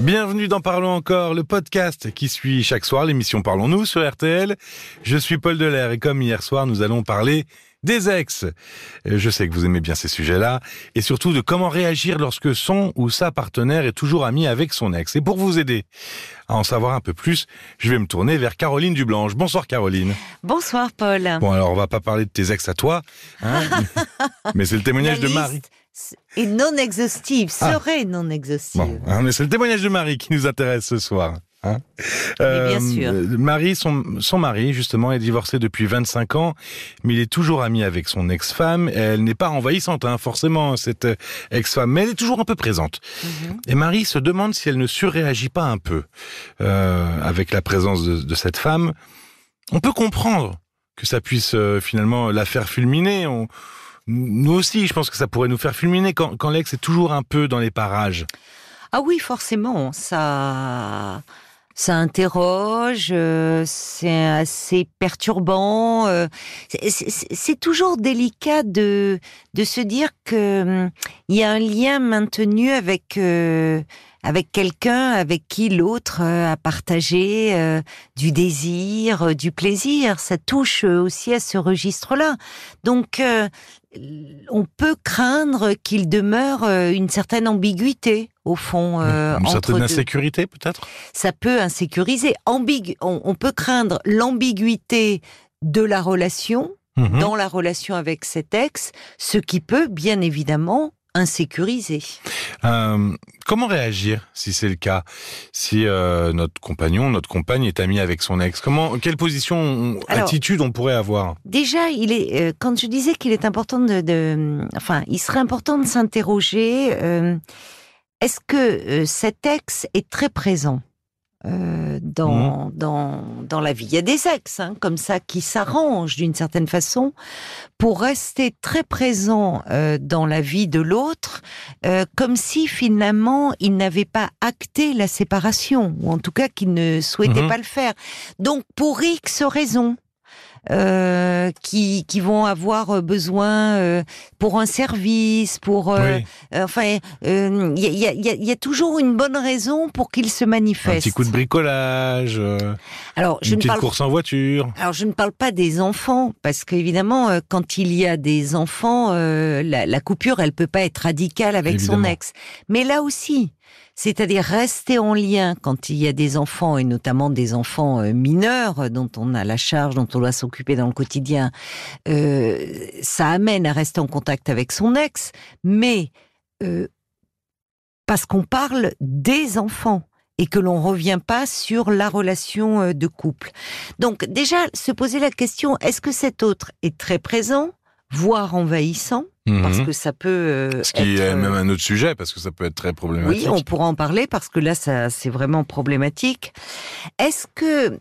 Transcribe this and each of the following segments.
Bienvenue dans Parlons encore, le podcast qui suit chaque soir l'émission Parlons-nous sur RTL. Je suis Paul Delair et comme hier soir, nous allons parler des ex. Euh, je sais que vous aimez bien ces sujets-là et surtout de comment réagir lorsque son ou sa partenaire est toujours ami avec son ex. Et pour vous aider à en savoir un peu plus, je vais me tourner vers Caroline Dublanche. Bonsoir Caroline. Bonsoir Paul. Bon alors on va pas parler de tes ex à toi, hein, mais c'est le témoignage de Marie. Est non exhaustive, Ah. serait non exhaustive. Bon, hein, mais c'est le témoignage de Marie qui nous intéresse ce soir. Hein bien sûr. euh, Marie, son, son mari, justement, est divorcé depuis 25 ans, mais il est toujours ami avec son ex-femme. Elle n'est pas envahissante, hein, forcément, cette ex-femme, mais elle est toujours un peu présente. Mhm. Et Marie se demande si elle ne surréagit pas un peu euh, avec la présence de, de cette femme. On peut comprendre que ça puisse euh, finalement la faire fulminer. On- nous aussi, je pense que ça pourrait nous faire fulminer quand, l'ex est toujours un peu dans les parages. Ah oui, forcément, ça, ça interroge, euh, c'est assez perturbant. euh, c'est- toujours délicat de de se dire que hum, il y a un lien maintenu avec euh, avec quelqu'un avec qui l'autre a partagé du désir, du plaisir. Ça touche aussi à ce registre-là. Donc on peut craindre qu'il demeure euh, une certaine ambiguïté au fond euh, Une entre certaine deux. insécurité, peut-être? Ça peut insécuriser. Ambigu- on, on peut craindre l'ambiguïté de la relation Mhm. dans la relation avec cet ex, ce qui peut bien évidemment insécuriser. Euh, comment réagir si c'est le cas? Si euh, notre compagnon, notre compagne est amie avec son ex, comment, quelle position, Alors- attitude on pourrait avoir? Déjà, il est euh, quand je disais qu'il est important de, de- enfin, il serait important de s'interroger. Est-ce que cet ex est très présent? Euh, dans dans dans la vie Il y a des ex hein, comme ça qui s'arrangent d'une certaine façon pour rester très présent euh, dans la vie de l'autre, euh, comme si finalement il n'avait pas acté la séparation ou en tout cas qu'il ne souhaitait Mhm. pas le faire. Donc pour X raisons euh, qui, qui vont avoir besoin euh, pour un service, pour euh, Oui, euh, enfin euh, il y, a, il y y a- il y a toujours une bonne raison pour qu'il se un manifeste. petit coup de bricolage, euh, Alors je une ne petite parle course en voiture. alors je ne parle pas des enfants parce qu'évidemment euh, quand il y a des enfants euh, la, la coupure elle peut pas être radicale avec son ex. Mais là aussi, c'est-à-dire rester en lien quand il y a des enfants et notamment des enfants euh, mineurs euh, dont on a la charge, dont on doit s'occuper dans le quotidien, euh, ça amène à rester en contact avec son ex, mais parce qu'on parle des enfants et que l'on revient pas sur la relation de couple. Donc déjà, se poser la question, est-ce que cet autre est très présent, voire envahissant, parce Mhm. que ça peut... euh, Ce qui être, est euh, même un autre sujet, parce que ça peut être très problématique. oui, on pourra en parler parce que là, ça, c'est vraiment problématique. Est-ce que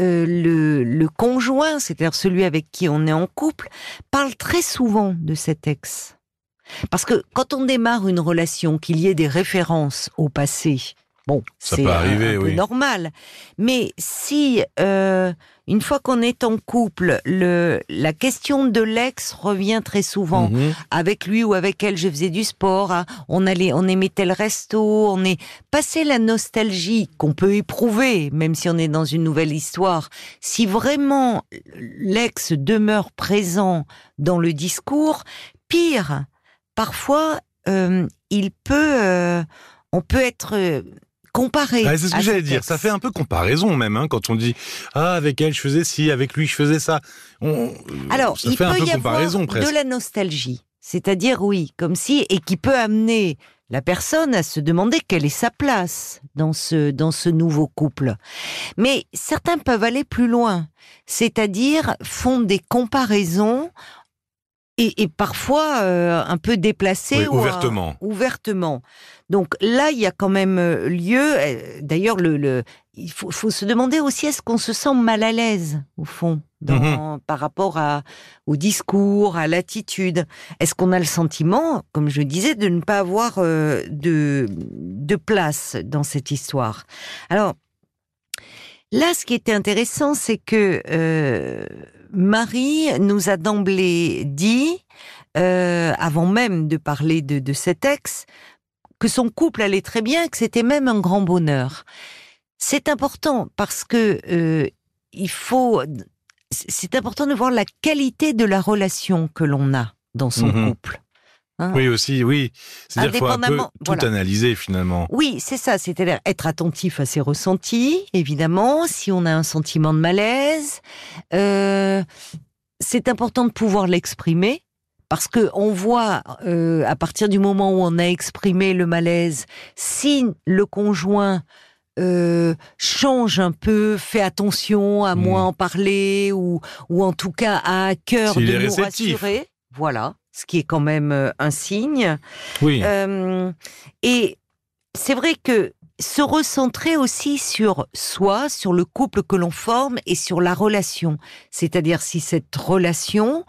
euh, le, le conjoint, c'est-à-dire celui avec qui on est en couple, parle très souvent de cet ex? Parce que quand on démarre une relation, qu'il y ait des références au passé, bon, Ça c'est peut arriver, un oui. normal. Mais si euh, une fois qu'on est en couple, le, la question de l'ex revient très souvent Mhm. avec lui ou avec elle, je faisais du sport, ah, on allait, on aimait tel resto, on est passé la nostalgie qu'on peut éprouver, même si on est dans une nouvelle histoire. Si vraiment l'ex demeure présent dans le discours, pire, parfois euh, il peut, euh, on peut être euh, comparé. Ah, c'est ce que j'allais dire. Ça fait un peu comparaison même, hein, quand on dit ah avec elle je faisais ci, avec lui je faisais ça. On, Alors, ça il fait peut un peu y comparaison avoir presque. de la nostalgie. C'est-à-dire, oui, comme si, et qui peut amener la personne à se demander quelle est sa place dans ce, dans ce nouveau couple. Mais certains peuvent aller plus loin. C'est-à-dire, font des comparaisons et, et parfois euh, un peu déplacées. Oui, ou, ouvertement. ouvertement. Donc là, il y a quand même euh, lieu. euh, D'ailleurs, le, le, il faut, faut se demander aussi est-ce qu'on se sent mal à l'aise au fond dans, par rapport à, au discours, à l'attitude? Est-ce qu'on a le sentiment, comme je disais, de ne pas avoir euh, de, de place dans cette histoire? Alors là, ce qui était intéressant, c'est que euh, Marie nous a d'emblée dit, euh, avant même de parler de, de cet ex, que son couple allait très bien, que c'était même un grand bonheur. C'est important parce que euh, il faut, c'est important de voir la qualité de la relation que l'on a dans son Mhm. couple. Hein? Oui, aussi, oui. C'est-à-dire qu'il faut un peu tout voilà. analyser finalement. Oui, c'est ça, c'est-à-dire être attentif à ses ressentis, évidemment, si on a un sentiment de malaise. Euh, c'est important de pouvoir l'exprimer. Parce que on voit euh, à partir du moment où on a exprimé le malaise, si le conjoint euh, change un peu, fait attention à Mm. moins en parler ou, ou en tout cas a à cœur S'il de nous réceptif. rassurer, voilà, ce qui est quand même euh, un signe. Oui. Euh, et c'est vrai que se recentrer aussi sur soi, sur le couple que l'on forme et sur la relation. C'est-à-dire si cette relation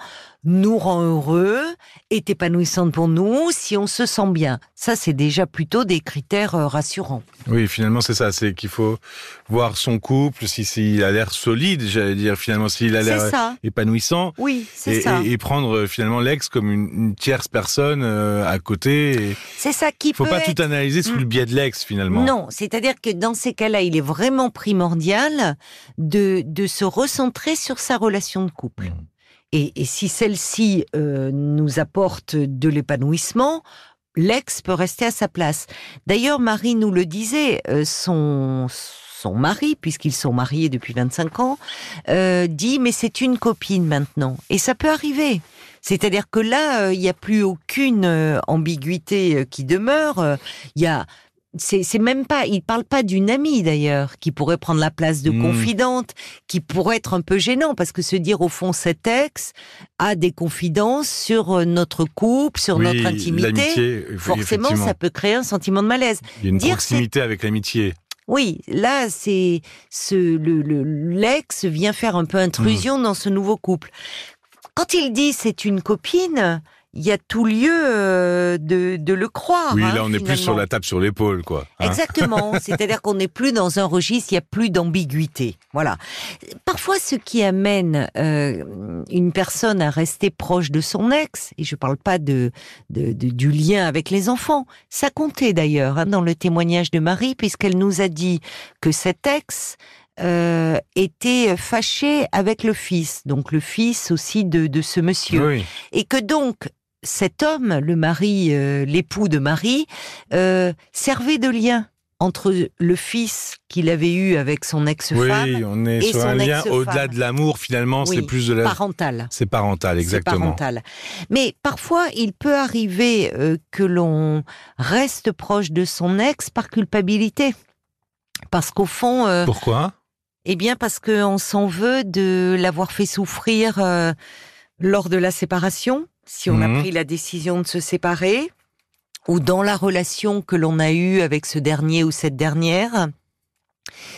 nous rend heureux, est épanouissante pour nous, si on se sent bien. Ça, c'est déjà plutôt des critères euh, rassurants. Oui, finalement, c'est ça. C'est qu'il faut voir son couple, si s'il a l'air solide, j'allais dire, finalement, s'il a l'air ça. épanouissant. Oui, c'est ça. et- et prendre euh, finalement l'ex comme une, une tierce personne euh, à côté. Il C'est ça qui faut peut pas être... tout analyser sous le biais de l'ex finalement. Non, c'est-à-dire que dans ces cas-là, il est vraiment primordial de, de se recentrer sur sa relation de couple. Mm. Et, et si celle-ci euh, nous apporte de l'épanouissement, l'ex peut rester à sa place. D'ailleurs, Marie nous le disait, euh, son son mari, puisqu'ils sont mariés depuis 25 ans, euh, dit mais c'est une copine maintenant. Et ça peut arriver. C'est-à-dire que là, euh, il n'y a plus aucune euh, ambiguïté qui demeure. Il y a c'est même pas, il parle pas d'une amie d'ailleurs, qui pourrait prendre la place de Mm. confidente, qui pourrait être un peu gênant, parce que se dire au fond cet ex a des confidences sur euh, notre couple, sur Oui, notre intimité, forcément ça peut créer un sentiment de malaise. Il y a une dire proximité avec l'amitié. Oui, là c'est ce le le- l'ex vient faire un peu intrusion Mm. dans ce nouveau couple. Quand il dit c'est une copine, il y a tout lieu euh, de, de le croire. oui, hein, là, on est plus sur la table sur l'épaule, quoi. hein. Exactement. C'est-à-dire qu'on n'est plus dans un registre, il n'y a plus d'ambiguïté. Voilà. Parfois, ce qui amène euh, une personne à rester proche de son ex, et je ne parle pas de, de- de- du lien avec les enfants, ça comptait d'ailleurs hein, dans le témoignage de Marie, puisqu'elle nous a dit que cet ex euh, était fâché avec le fils, donc le fils aussi de, de ce monsieur Oui. et que donc cet homme, le mari, euh, l'époux de Marie, euh, servait de lien entre le fils qu'il avait eu avec son ex-femme, Oui, on est et sur son un lien au-delà de l'amour, finalement, Oui, c'est plus de la. parental. C'est parental, exactement. parental. Mais parfois, il peut arriver euh, que l'on reste proche de son ex par culpabilité. Parce qu'au fond, euh, Pourquoi? Eh bien parce qu'on s'en veut de l'avoir fait souffrir euh, lors de la séparation, si on Mhm. a pris la décision de se séparer, ou dans la relation que l'on a eue avec ce dernier ou cette dernière,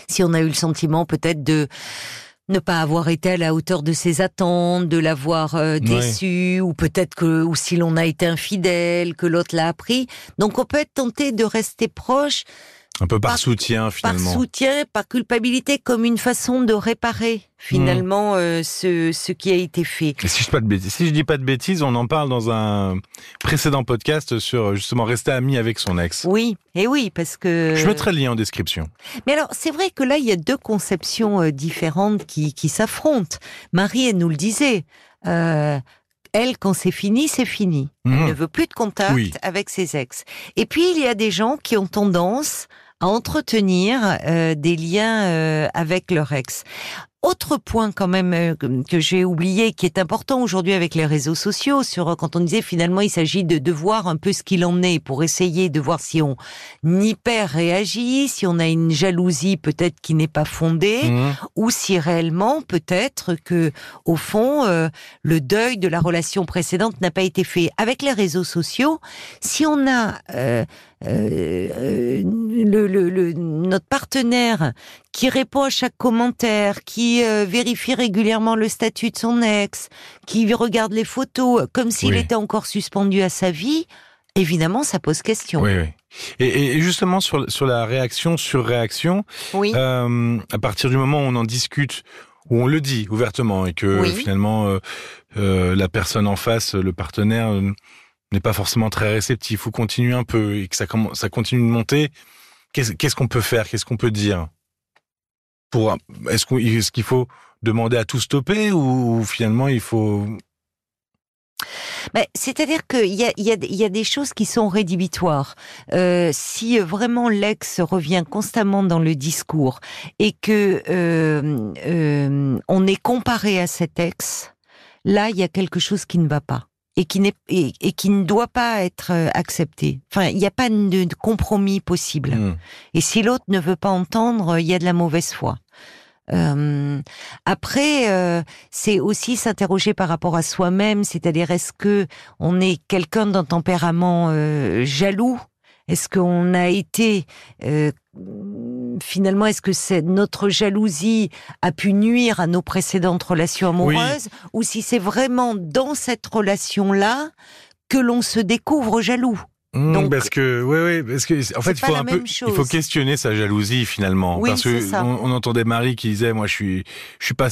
si on a eu le sentiment peut-être de ne pas avoir été à la hauteur de ses attentes, de l'avoir euh, déçu, ou peut-être que, ou si l'on a été infidèle, que l'autre l'a appris. Donc on peut être tenté de rester proche Un peu par, par- soutien, par finalement. soutien, par culpabilité, comme une façon de réparer finalement euh, ce, ce qui a été fait. Et si je, pas de bêtises, si je dis pas de bêtises, on en parle dans un précédent podcast sur justement rester ami avec son ex. Oui, et oui, parce que. Je mettrai le lien en description. Mais alors, c'est vrai que là, il y a deux conceptions euh, différentes qui, qui s'affrontent. Marie, elle nous le disait. euh, elle, quand c'est fini, c'est fini. Elle Mhm. ne veut plus de contact Oui. avec ses ex. Et puis, il y a des gens qui ont tendance à entretenir euh, des liens euh, avec leur ex. Autre point quand même euh, que- j'ai oublié, qui est important aujourd'hui avec les réseaux sociaux, sur quand on disait finalement il s'agit de, de voir un peu ce qu'il en est pour essayer de voir si on hyper réagit, si on a une jalousie peut-être qui n'est pas fondée, Mhm. ou si réellement peut-être que au fond euh, le deuil de la relation précédente n'a pas été fait. Avec les réseaux sociaux, si on a euh, euh, euh, le, le- le- notre partenaire qui répond à chaque commentaire, qui euh, vérifie régulièrement le statut de son ex, qui regarde les photos comme s'il Oui. était encore suspendu à sa vie, évidemment ça pose question. Oui, oui. Et, et justement sur, sur la réaction sur réaction, Oui. euh, à partir du moment où on en discute, où on le dit ouvertement et que Oui. finalement euh, euh, la personne en face, le partenaire, n'est pas forcément très réceptif ou continue un peu et que ça, ça continue de monter, qu'est-ce qu'on peut faire Qu'est-ce qu'on peut dire? Est-ce qu'il faut demander à tout stopper ou finalement il faut ben, c'est-à-dire qu'il y a, y, des choses qui sont rédhibitoires. Euh, si vraiment l'ex revient constamment dans le discours et que euh, euh, on est comparé à cet ex, là il y a quelque chose qui ne va pas et qui, n'est, et, qui ne doit pas être euh, accepté. Enfin, il n'y a pas de, compromis possible. Mmh. Et si l'autre ne veut pas entendre, il y a de la mauvaise foi. Euh, après, euh, c'est aussi s'interroger par rapport à soi-même, c'est-à-dire est-ce que on est quelqu'un d'un tempérament euh, jaloux Est-ce qu'on a été finalement Est-ce que c'est notre jalousie a pu nuire à nos précédentes relations amoureuses, ou si c'est vraiment dans cette relation-là que l'on se découvre jaloux? Mmh, Donc, parce que, oui, oui, parce que, en fait, il faut un peu, il faut questionner sa jalousie finalement, oui, parce que on, entendait Marie qui disait, moi, je suis, je suis pas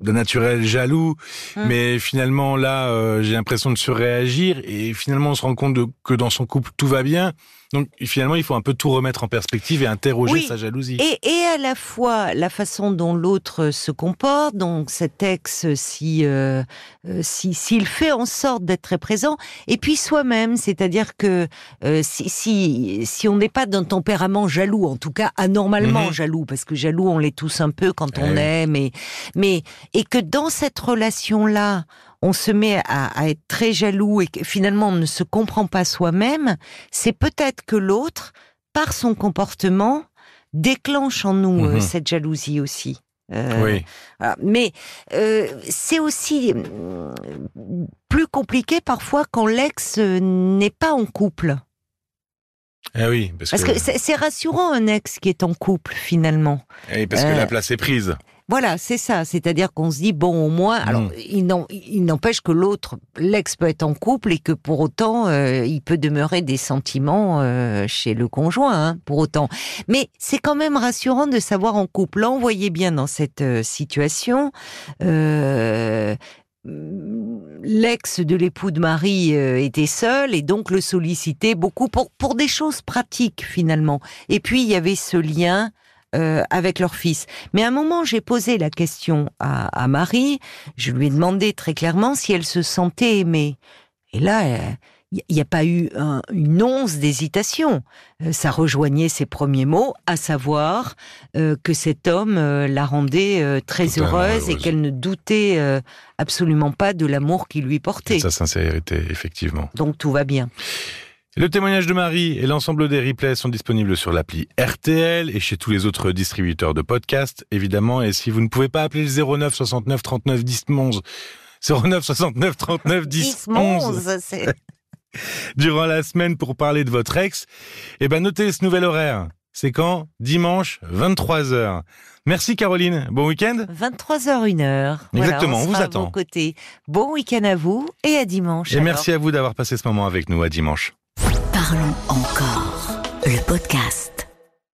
de naturel jaloux, mmh. mais finalement là, euh, j'ai l'impression de surréagir et finalement on se rend compte de, que dans son couple tout va bien. Donc finalement, il faut un peu tout remettre en perspective et interroger sa jalousie. Et, et, à la fois la façon dont l'autre se comporte, donc cet ex, si euh, euh, si s'il fait en sorte d'être très présent, et puis soi-même, c'est-à-dire que euh, si, si, si on n'est pas d'un tempérament jaloux, en tout cas anormalement mhm. jaloux, parce que jaloux on l'est tous un peu quand on eh aime, et, mais et que dans cette relation là on se met à, être très jaloux et que finalement on ne se comprend pas soi-même, c'est peut-être que l'autre, par son comportement, déclenche en nous euh, mhm. cette jalousie aussi. Euh, oui. Mais euh, c'est aussi plus compliqué parfois quand l'ex n'est pas en couple. Eh oui, parce, que, c'est rassurant un ex qui est en couple finalement. Eh parce que la place est prise. Voilà, c'est ça. C'est-à-dire qu'on se dit bon, au moins, alors mm. il n'empêche que l'autre, l'ex peut être en couple et que pour autant, euh, il peut demeurer des sentiments euh, chez le conjoint, hein, pour autant. Mais c'est quand même rassurant de savoir en couple. Là, on voyait bien dans cette euh, situation. L'ex de l'époux de Marie était seul et donc le sollicitait beaucoup pour, pour des choses pratiques finalement. Et puis il y avait ce lien euh, avec leur fils. Mais à un moment, j'ai posé la question à, Marie. Je lui ai demandé très clairement si elle se sentait aimée. Et là, il n'y a pas eu une once d'hésitation. Euh, ça rejoignait ses premiers mots, à savoir euh, que cet homme la rendait très heureuse, et qu'elle ne doutait absolument pas de l'amour qu'il lui portait. sa sincérité, effectivement. Donc tout va bien. Le témoignage de Marie et l'ensemble des replays sont disponibles sur l'appli RTL et chez tous les autres distributeurs de podcasts, évidemment. Et si vous ne pouvez pas appeler le 09 69 39 10 11, 09 69 39 10 11, durant la semaine pour parler de votre ex, eh ben notez ce nouvel horaire. C'est quand? Dimanche, 23h. Merci Caroline. Bon week-end 23h, 1h. Exactement, on, vous attend. Bon week-end à vous et à dimanche. Et merci à vous d'avoir passé ce moment avec nous. À dimanche. Parlons encore. Le podcast.